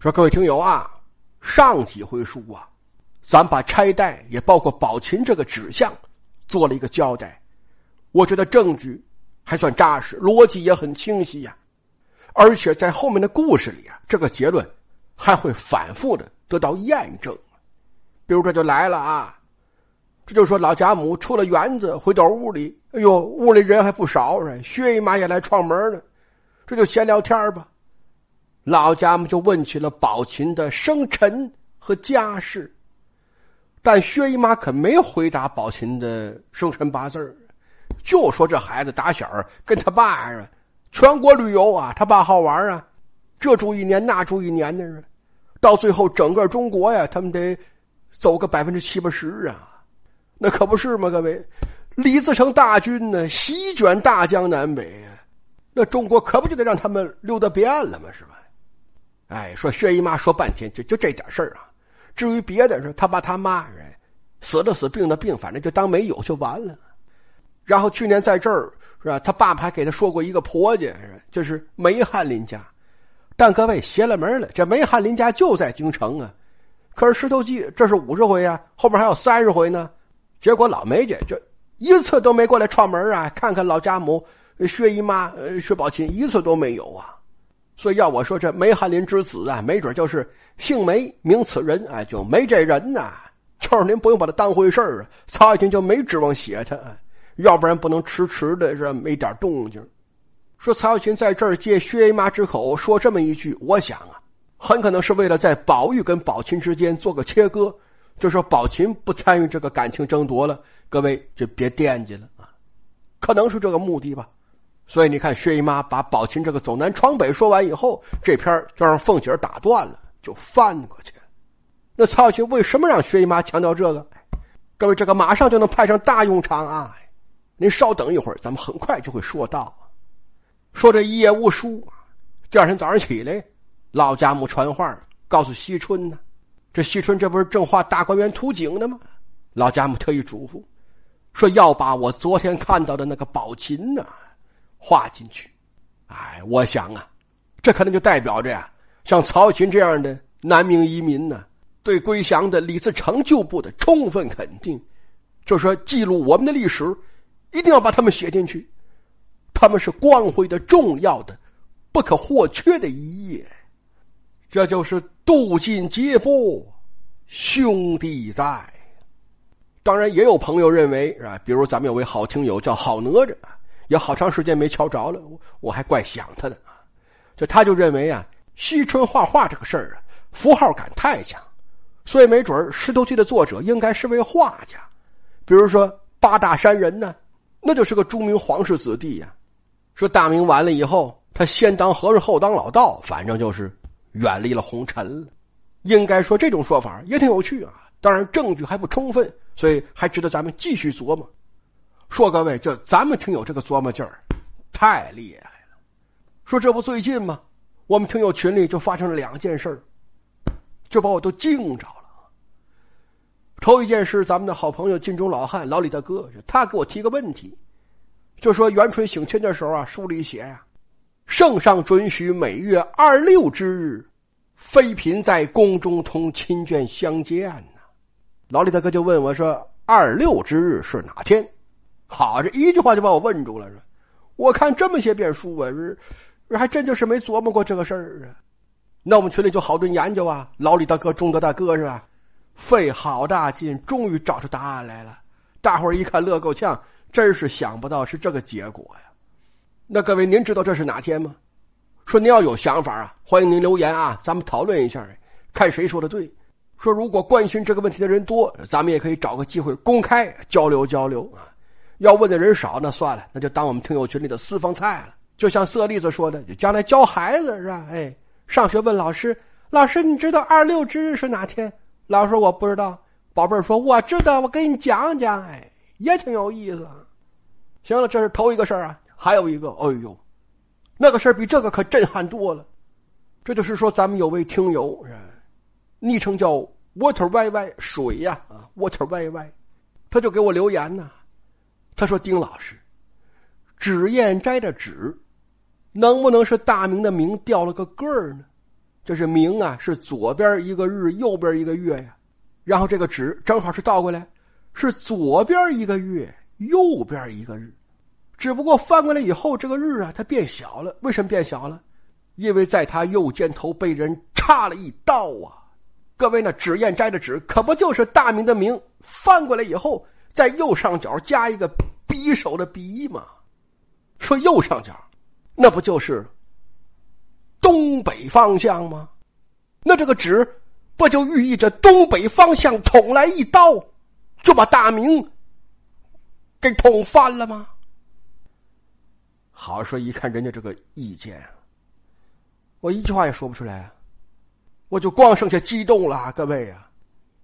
说各位听友啊，上几回书啊，咱把拆代也包括宝琴这个指向做了一个交代，我觉得证据还算扎实，逻辑也很清晰呀，而且在后面的故事里啊，这个结论还会反复的得到验证。比如这就来了啊，这就说老贾母出了园子回到屋里，哎呦，屋里人还不少，薛姨妈也来串门了，这就闲聊天吧。老家们就问起了宝琴的生辰和家世，但薛姨妈可没回答宝琴的生辰八字就说这孩子打小跟他爸啊，全国旅游啊，他爸好玩啊，这住一年那住一年的，到最后整个中国呀，他们得走个百分之七八十啊，那可不是吗？各位，李自成大军呢，席卷大江南北，那中国可不就得让他们溜达遍了吗？是吧？哎，说薛姨妈说半天，就就这点事儿啊。至于别的，说他爸他妈人死的死，病的病，反正就当没有就完了。然后去年在这儿是吧？他爸爸还给他说过一个婆家，就是梅翰林家。但各位邪了门了，这梅翰林家就在京城啊。可是石头记这是五十回啊，后面还有三十回呢。结果老梅家就一次都没过来串门啊，看看老家母薛姨妈、薛宝琴，一次都没有啊。所以要我说，这梅翰林之子啊，没准就是姓梅名此人，哎，就没这人呐。就是您不用把他当回事儿啊，曹雪芹就没指望写他，要不然不能迟迟的是没点动静。说曹雪芹在这儿借薛姨妈之口说这么一句，我想啊，很可能是为了在宝玉跟宝琴之间做个切割，就说宝琴不参与这个感情争夺了，各位就别惦记了啊，可能是这个目的吧。所以你看，薛姨妈把宝琴这个走南闯北说完以后，这篇就让凤姐打断了，就翻过去。那曹雪芹为什么让薛姨妈强调这个？各位，这个马上就能派上大用场啊！您稍等一会儿，咱们很快就会说到。说这一夜无书，第二天早上起来，老家母传话告诉惜春呢。这惜春这不是正画大观园图景呢吗？老家母特意嘱咐说要把我昨天看到的那个宝琴呢。画进去，哎，我想啊，这可能就代表着呀，像曹群这样的南明移民呢，对归降的李自成旧部的充分肯定，就说记录我们的历史，一定要把他们写进去，他们是光辉的、重要的、不可或缺的一页，这就是渡尽劫波，兄弟在。当然，也有朋友认为是吧？比如咱们有位好听友叫好哪吒。也好长时间没瞧着了，我我还怪想他的啊。就他就认为啊，惜春画画这个事儿啊，符号感太强，所以没准《石头记》的作者应该是位画家。比如说八大山人呢，那就是个著名皇室子弟呀。说大明完了以后，他先当和尚后当老道，反正就是远离了红尘了。应该说这种说法也挺有趣啊。当然证据还不充分，所以还值得咱们继续琢磨。说各位，这咱们听友这个琢磨劲儿，太厉害了。说这不最近吗？我们听友群里就发生了两件事就把我都惊着了。头一件事，咱们的好朋友晋中老汉老李大哥，他给我提个问题，就说元春省亲的时候啊，书里写呀，圣上准许每月二六之日，妃嫔在宫中同亲眷相见呢。老李大哥就问我说：“二六之日是哪天？”好，这一句话就把我问住了。是，我看这么些遍书啊，是，还真就是没琢磨过这个事儿啊。那我们群里就好顿研究啊。老李大哥、中德大哥是吧？费好大劲，终于找出答案来了。大伙儿一看，乐够呛，真是想不到是这个结果呀。那各位，您知道这是哪天吗？说您要有想法啊，欢迎您留言啊，咱们讨论一下，看谁说的对。说如果关心这个问题的人多，咱们也可以找个机会公开交流交流啊。要问的人少，那算了，那就当我们听友群里的私房菜了。就像色栗子说的，将来教孩子是吧？哎，上学问老师，老师你知道二六之日是哪天？老师说我不知道。宝贝儿说我知道，我给你讲讲。哎，也挺有意思。行了，这是头一个事儿啊。还有一个，哎呦，那个事儿比这个可震撼多了。这就是说，咱们有位听友，昵称叫 water yy 水呀啊，water yy，他就给我留言呢。他说：“丁老师，纸砚斋的纸，能不能是大明的明掉了个个儿呢？这是明啊，是左边一个日，右边一个月呀。然后这个纸正好是倒过来，是左边一个月，右边一个日。只不过翻过来以后，这个日啊，它变小了。为什么变小了？因为在他右肩头被人插了一刀啊！各位，那脂砚斋的纸可不就是大明的明？翻过来以后，在右上角加一个匕首的匕吗？说右上角，那不就是东北方向吗？那这个纸不就寓意着东北方向捅来一刀，就把大明给捅翻了吗？好说，一看人家这个意见，我一句话也说不出来，我就光剩下激动了，各位啊！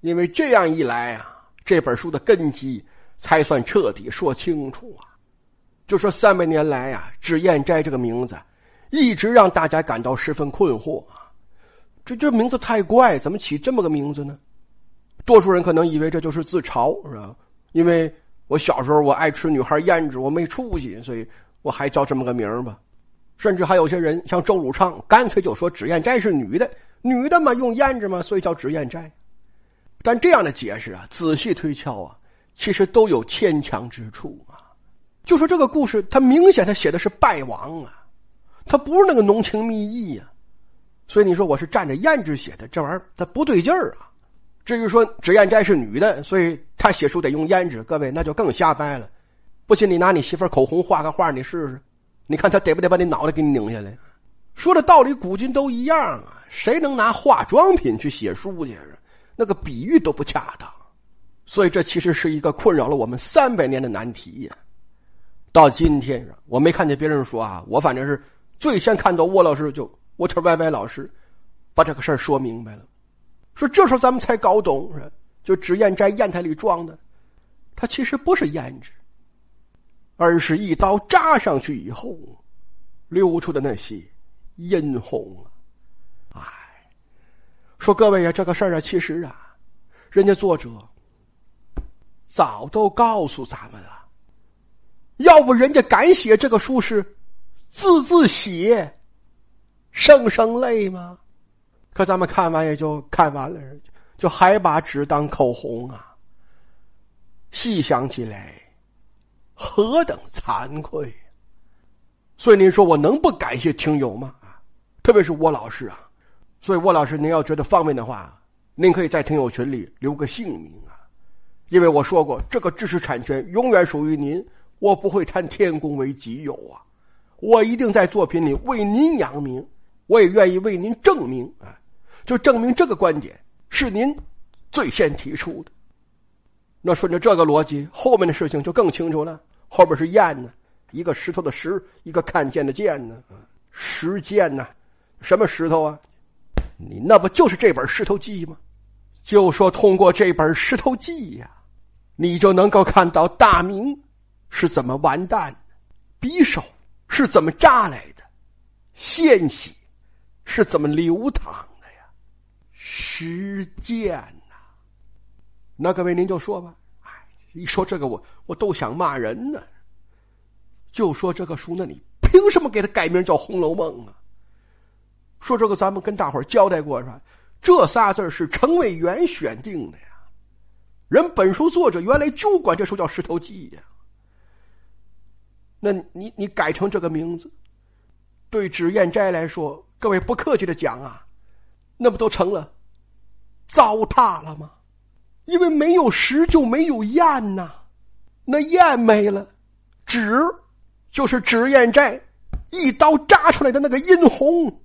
因为这样一来啊，这本书的根基才算彻底说清楚啊。就说三百年来啊，脂砚斋这个名字一直让大家感到十分困惑啊。这这名字太怪，怎么起这么个名字呢？多数人可能以为这就是自嘲，是吧？因为我小时候我爱吃女孩胭脂，我没出息，所以我还叫这么个名儿吧。甚至还有些人像周汝昌，干脆就说脂砚斋是女的，女的嘛用胭脂嘛，所以叫脂砚斋。但这样的解释啊，仔细推敲啊，其实都有牵强之处啊。就说这个故事，它明显他写的是败亡啊，他不是那个浓情蜜意呀，所以你说我是蘸着胭脂写的，这玩意儿它不对劲儿啊。至于说脂砚斋是女的，所以他写书得用胭脂，各位那就更瞎掰了。不信你拿你媳妇口红画个画，你试试，你看他得不得把你脑袋给你拧下来？说的道理，古今都一样啊，谁能拿化妆品去写书去？那个比喻都不恰当，所以这其实是一个困扰了我们三百年的难题呀。到今天，我没看见别人说啊，我反正是最先看到沃老师就沃特歪歪老师把这个事儿说明白了，说这时候咱们才搞懂，就脂砚斋砚台里装的，它其实不是胭脂，而是一刀扎上去以后流出的那些殷红啊！哎，说各位呀，这个事儿啊，其实啊，人家作者早都告诉咱们了。要不人家敢写这个书是字字写，声声泪吗？可咱们看完也就看完了，就还把纸当口红啊！细想起来，何等惭愧！所以您说我能不感谢听友吗？特别是沃老师啊！所以沃老师，您要觉得方便的话，您可以在听友群里留个姓名，因为我说过，这个知识产权永远属于您。我不会贪天功为己有啊！我一定在作品里为您扬名，我也愿意为您证明啊！就证明这个观点是您最先提出的。那顺着这个逻辑，后面的事情就更清楚了。后边是砚呢，一个石头的石，一个看见的见呢，石见呢，什么石头啊？你那不就是这本《石头记》吗？就说通过这本《石头记》呀，你就能够看到大明。是怎么完蛋的？匕首是怎么扎来的？鲜血是怎么流淌的呀？时间呐！那各位您就说吧。哎，一说这个我我都想骂人呢。就说这个书，那你凭什么给他改名叫《红楼梦》啊？说这个咱们跟大伙交代过是吧？这仨字是程魏元选定的呀。人本书作者原来就管这书叫《石头记》呀。那你你改成这个名字，对脂砚斋来说，各位不客气的讲啊，那不都成了糟蹋了吗？因为没有石就没有砚呐，那砚没了，纸就是脂砚斋一刀扎出来的那个殷红，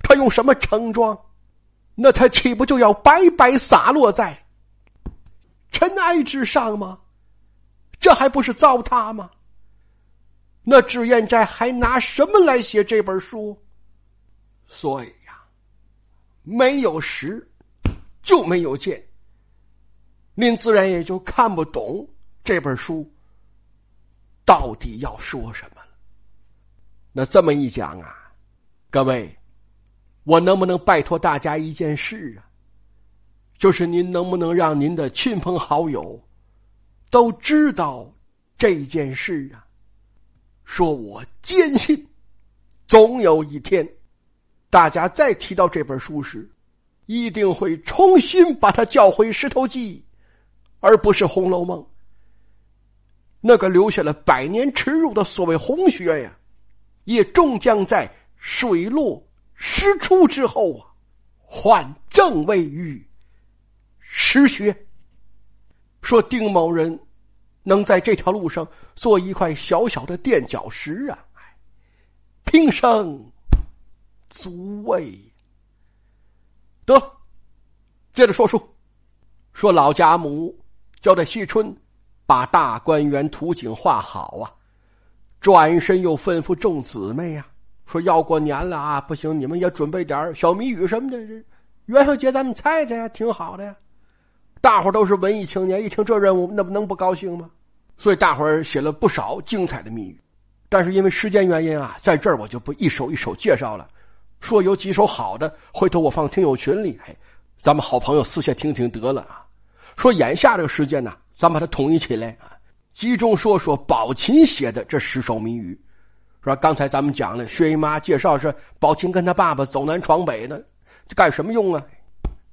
他用什么盛装？那他岂不就要白白洒落在尘埃之上吗？这还不是糟蹋吗？那脂砚斋还拿什么来写这本书？所以呀，没有实，就没有见。您自然也就看不懂这本书到底要说什么了。那这么一讲啊，各位，我能不能拜托大家一件事啊？就是您能不能让您的亲朋好友都知道这件事啊？说我坚信，总有一天，大家再提到这本书时，一定会重新把它叫回《石头记》，而不是《红楼梦》。那个留下了百年耻辱的所谓红学呀，也终将在水落石出之后啊，换正位于实学。说丁某人能在这条路上做一块小小的垫脚石啊，平生足畏。得，接着说书，说老贾母交代惜春。把大观园图景画好啊！转身又吩咐众姊妹呀，说要过年了啊，不行，你们也准备点小谜语什么的，元宵节咱们猜猜呀，挺好的呀。大伙都是文艺青年，一听这任务，那不能不高兴吗？所以大伙写了不少精彩的谜语，但是因为时间原因啊，在这儿我就不一首一首介绍了。说有几首好的，回头我放听友群里，哎，咱们好朋友私下听听得了啊。说眼下这个时间呢。咱把它统一起来啊，集中说说宝琴写的这十首谜语，是吧？刚才咱们讲了，薛姨妈介绍是宝琴跟他爸爸走南闯北呢，这干什么用啊？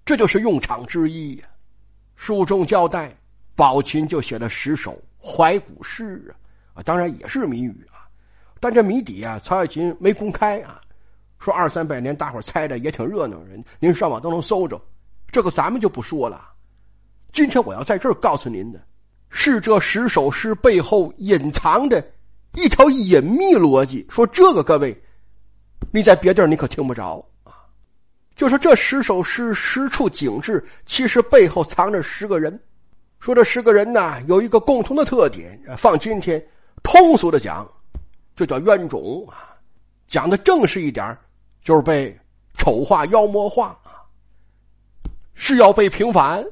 这就是用场之一呀。书中交代，宝琴就写了十首怀古诗啊，啊，当然也是谜语啊，但这谜底啊，曹雪芹没公开啊，说二三百年大伙猜的也挺热闹，人您上网都能搜着，这个咱们就不说了。今天我要在这儿告诉您的，是这十首诗背后隐藏的一条隐秘逻辑。说这个，各位，你在别地儿你可听不着。就说这十首诗十处景致，其实背后藏着十个人。说这十个人呢，有一个共同的特点。放今天通俗的讲，就叫冤种啊。讲的正式一点，就是被丑化、妖魔化啊，是要被平反。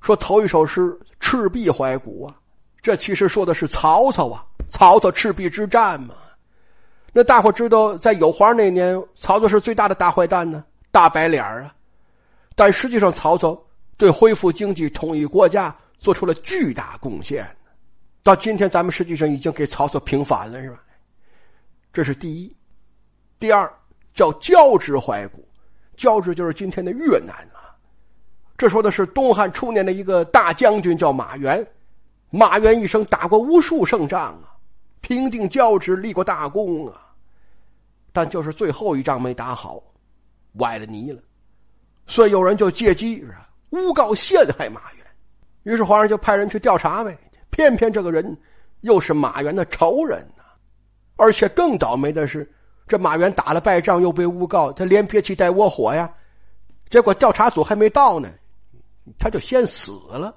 说头一首诗《赤壁怀古》啊，这其实说的是曹操啊，曹操赤壁之战嘛。那大伙知道，在有花那年，曹操是最大的大坏蛋呢，大白脸啊。但实际上，曹操对恢复经济、统一国家做出了巨大贡献。到今天，咱们实际上已经给曹操平反了，是吧？这是第一。第二叫交趾怀古，交趾就是今天的越南啊。这说的是东汉初年的一个大将军，叫马援。马援一生打过无数胜仗啊，平定交趾，立过大功啊。但就是最后一仗没打好，崴了泥了。所以有人就借机诬告陷害马援。于是皇上就派人去调查呗。偏偏这个人又是马援的仇人呐。而且更倒霉的是，这马援打了败仗，又被诬告，他连憋气带窝火呀。结果调查组还没到呢。他就先死了，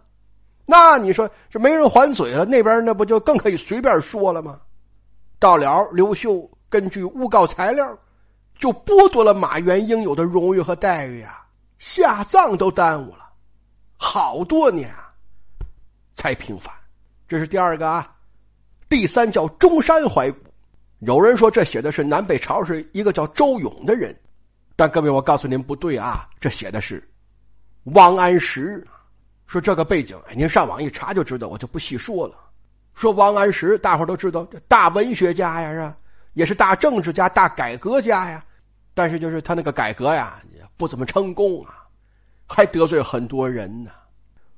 那你说这没人还嘴了，那边那不就更可以随便说了吗？到了，刘秀根据诬告材料，就剥夺了马原应有的荣誉和待遇啊，下葬都耽误了，好多年啊，才平反。这是第二个啊，第三叫中山怀古，有人说这写的是南北朝是一个叫周勇的人，但各位我告诉您不对啊，这写的是。王安石说：“这个背景，您上网一查就知道，我就不细说了。说王安石，大伙都知道，大文学家呀，是吧？也是大政治家、大改革家呀。但是就是他那个改革呀，不怎么成功啊，还得罪很多人呢。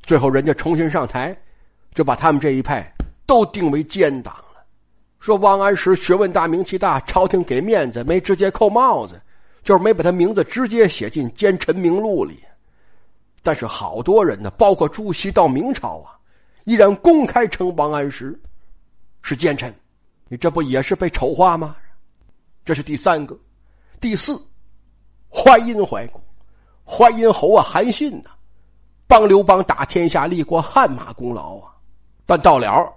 最后人家重新上台，就把他们这一派都定为奸党了。说王安石学问大、名气大，朝廷给面子，没直接扣帽子，就是没把他名字直接写进奸臣名录里。”但是好多人呢，包括朱熹到明朝啊，依然公开称王安石是奸臣，你这不也是被丑化吗？这是第三个，第四，淮阴怀古，淮阴侯啊，韩信呐，帮刘邦打天下，立过汗马功劳啊，但到了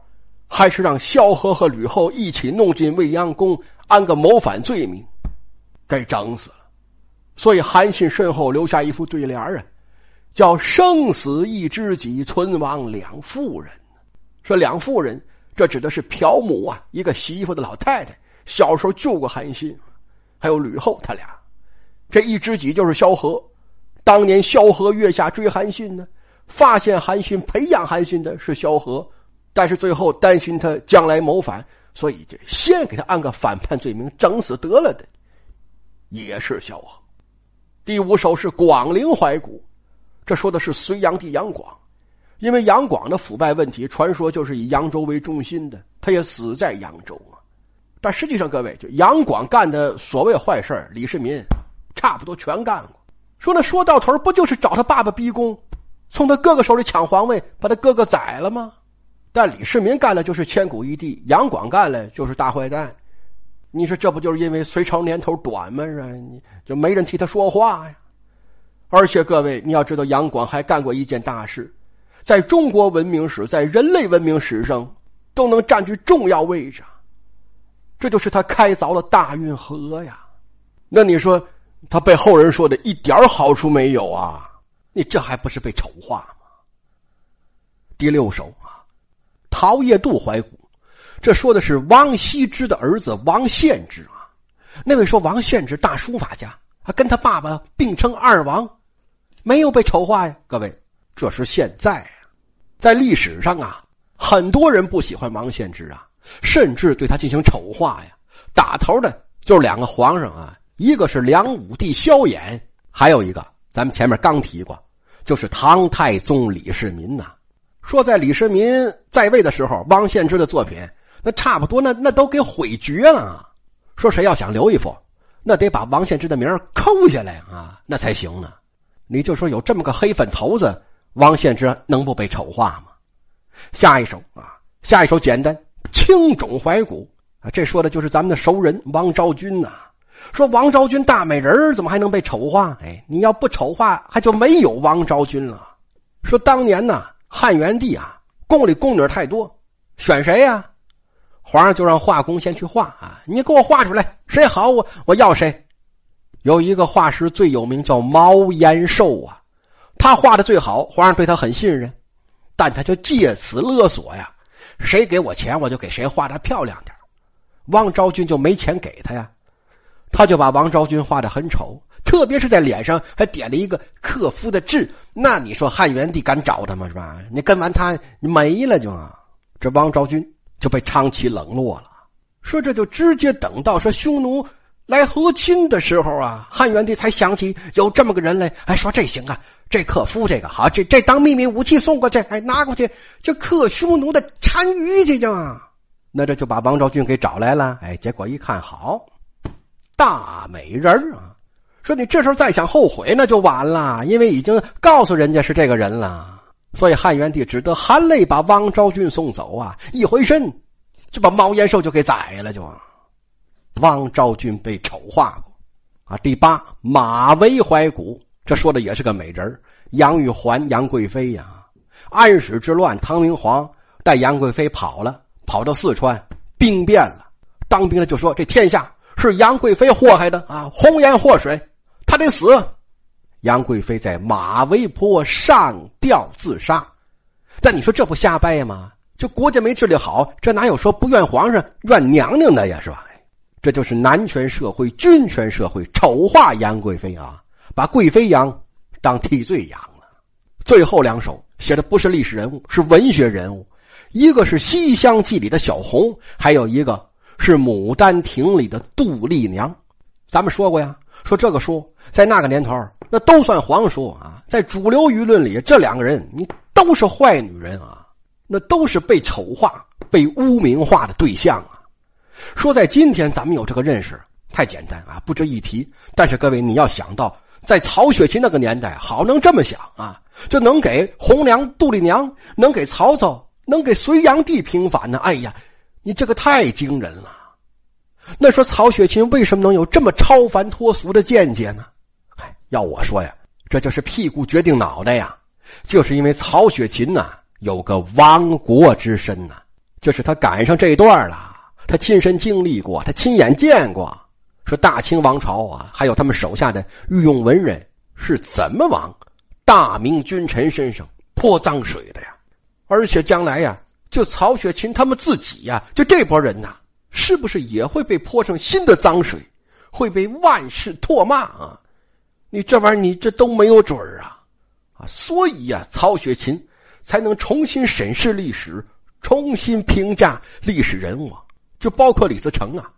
还是让萧何和吕后一起弄进未央宫，安个谋反罪名，给整死了。所以韩信身后留下一副对联啊。叫生死一知己，存亡两妇人。说两妇人，这指的是朴母啊，一个洗衣服的老太太，小时候救过韩信，还有吕后，他俩。这一知己就是萧何。当年萧何月下追韩信呢，发现韩信培养韩信的是萧何，但是最后担心他将来谋反，所以就先给他安个反叛罪名，整死得了的。也是萧何。第五首是广陵怀古，这说的是隋炀帝杨广，因为杨广的腐败问题，传说就是以扬州为中心的，他也死在扬州啊。但实际上，各位，就杨广干的所谓坏事李世民差不多全干过。说那说到头，不就是找他爸爸逼宫，从他哥哥手里抢皇位，把他哥哥宰了吗？但李世民干了就是千古一帝，杨广干了就是大坏蛋。你说这不就是因为隋朝年头短吗？是你就没人替他说话呀。而且各位，你要知道，杨广还干过一件大事，在中国文明史、在人类文明史上都能占据重要位置。这就是他开凿了大运河呀。那你说他被后人说的一点好处没有啊？你这还不是被丑化吗？第六首啊，陶叶渡怀古。这说的是王羲之的儿子王献之啊，那位说王献之大书法家，还跟他爸爸并称二王，没有被丑化呀。各位，这是现在啊，在历史上啊，很多人不喜欢王献之啊，甚至对他进行丑化呀。打头的就是两个皇上啊，一个是梁武帝萧衍，还有一个咱们前面刚提过，就是唐太宗李世民呐。说在李世民在位的时候，王献之的作品。那差不多，那那都给毁绝了。说谁要想留一幅，那得把王献之的名抠下来啊，那才行呢。你就说有这么个黑粉头子，王献之能不被丑化吗？下一首啊，下一首简单，青冢怀古啊，这说的就是咱们的熟人王昭君呐。说王昭君大美人怎么还能被丑化？哎，你要不丑化，还就没有王昭君了。说当年呢，汉元帝啊，宫里宫女太多，选谁呀？皇上就让画工先去画啊！你给我画出来，谁好我我要谁。有一个画师最有名，叫毛延寿啊，他画的最好，皇上对他很信任，但他就借此勒索呀，谁给我钱，我就给谁画的漂亮点王昭君就没钱给他呀，他就把王昭君画的很丑，特别是在脸上还点了一个克夫的痣。那你说汉元帝敢找他吗？是吧？你跟完他没了就这王昭君。就被长期冷落了。说这就直接等到说匈奴来和亲的时候啊，汉元帝才想起有这么个人来，哎，说这行啊，这克夫这个好，这这当秘密武器送过去，哎，拿过去就克匈奴的单于去就。那这就把王昭君给找来了，哎，结果一看好，大美人啊！说你这时候再想后悔那就晚了，因为已经告诉人家是这个人了。所以汉元帝只得含泪把王昭君送走啊！一回身，就把毛延寿就给宰了。就王昭君被丑化过啊。第八，马嵬怀古，这说的也是个美人杨玉环、杨贵妃呀。安史之乱，唐明皇带杨贵妃跑了，跑到四川，兵变了。当兵的就说：“这天下是杨贵妃祸害的啊！红颜祸水，她得死。”杨贵妃在马嵬坡上吊自杀，但你说这不瞎掰吗？这国家没治理好，这哪有说不怨皇上怨娘娘的呀？是吧？这就是男权社会、君权社会丑化杨贵妃啊，把贵妃杨当替罪羊了。最后两首写的不是历史人物，是文学人物，一个是《西厢记》里的小红，还有一个是《牡丹亭》里的杜丽娘。咱们说过呀。说这个书在那个年头，那都算黄书啊。在主流舆论里，这两个人你都是坏女人啊，那都是被丑化、被污名化的对象啊。说在今天咱们有这个认识太简单啊，不值一提。但是各位你要想到，在曹雪芹那个年代，好能这么想啊，就能给红娘、杜丽娘，能给曹操，能给隋炀帝平反呢？哎呀，你这个太惊人了。那说曹雪芹为什么能有这么超凡脱俗的见解呢？哎，要我说呀，这就是屁股决定脑袋呀，就是因为曹雪芹呐有个亡国之身呐，就是他赶上这一段了，他亲身经历过，他亲眼见过，说大清王朝啊，还有他们手下的御用文人是怎么往大明君臣身上泼脏水的呀，而且将来呀，就曹雪芹他们自己呀，就这波人呐。是不是也会被泼上新的脏水，会被万世唾骂啊？你这玩意儿，你这都没有准儿啊！啊，所以呀，曹雪芹才能重新审视历史，重新评价历史人物，就包括李自成啊。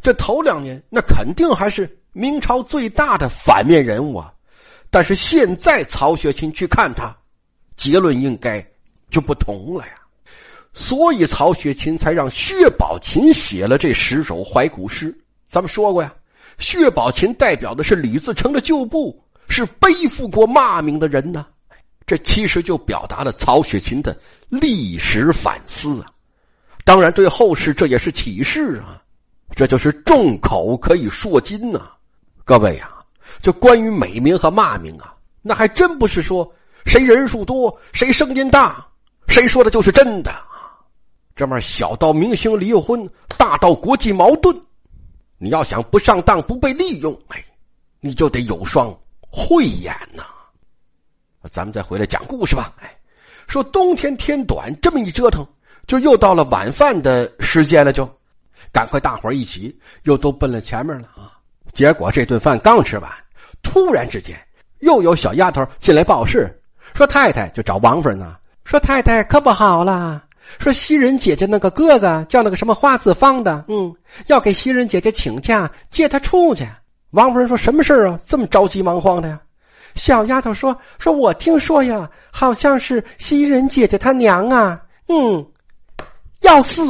这头两年，那肯定还是明朝最大的反面人物啊。但是现在曹雪芹去看他，结论应该就不同了呀。所以曹雪芹才让薛宝琴写了这十首怀古诗。咱们说过呀，薛宝琴代表的是李自成的旧部，是背负过骂名的人呢。这其实就表达了曹雪芹的历史反思啊。当然，对后世这也是启示啊。这就是众口可以铄金呐，各位呀。这关于美名和骂名啊，那还真不是说谁人数多谁声音大，谁说的就是真的啊。这面小到明星离婚，大到国际矛盾，你要想不上当不被利用，哎，你就得有双慧眼呐。咱们再回来讲故事吧。哎，说冬天天短，这么一折腾，就又到了晚饭的时间了，就赶快大伙一起又都奔了前面了啊。结果这顿饭刚吃完。突然之间，又有小丫头进来报事，说太太就找王夫人呢。说太太可不好了，说袭人姐姐那个哥哥叫那个什么花子方的，嗯，要给袭人姐姐请假接她出去。王夫人说什么事啊？这么着急忙慌的呀？小丫头说：“说我听说呀，好像是袭人姐姐她娘啊，嗯，要死。”